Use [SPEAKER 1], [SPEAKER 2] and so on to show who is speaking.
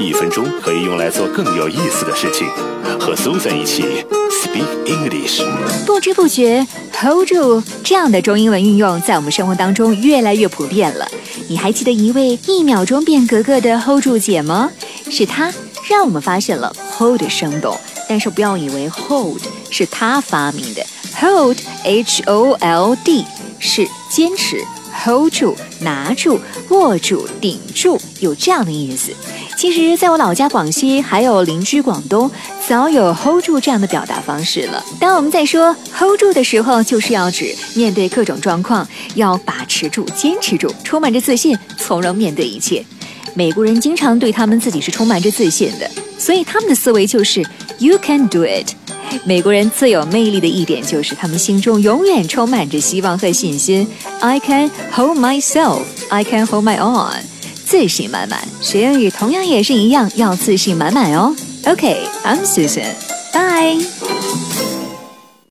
[SPEAKER 1] 一分钟可以用来做更有意思的事情。和 Susan 一起 Speak English。
[SPEAKER 2] 不知不觉，hold 住这样的中英文运用在我们生活当中越来越普遍了。你还记得一位一秒钟变格格的 hold 住姐吗？是她让我们发现了 hold 的生动。但是不要以为 hold 是她发明的，hold H O L D 是坚持。Hold 住，拿住，握住，顶住，有这样的意思。其实，在我老家广西，还有邻居广东，早有 hold 住这样的表达方式了。当我们在说 hold 住的时候，就是要指面对各种状况，要把持住，坚持住，充满着自信，从容面对一切。美国人经常对他们自己是充满着自信的，所以他们的思维就是 you can do it。美国人最有魅力的一点就是，他们心中永远充满着希望和信心。I can hold myself, I can hold my own，自信满满。学英语同样也是一样，要自信满满哦。OK，I'm Susan，Bye。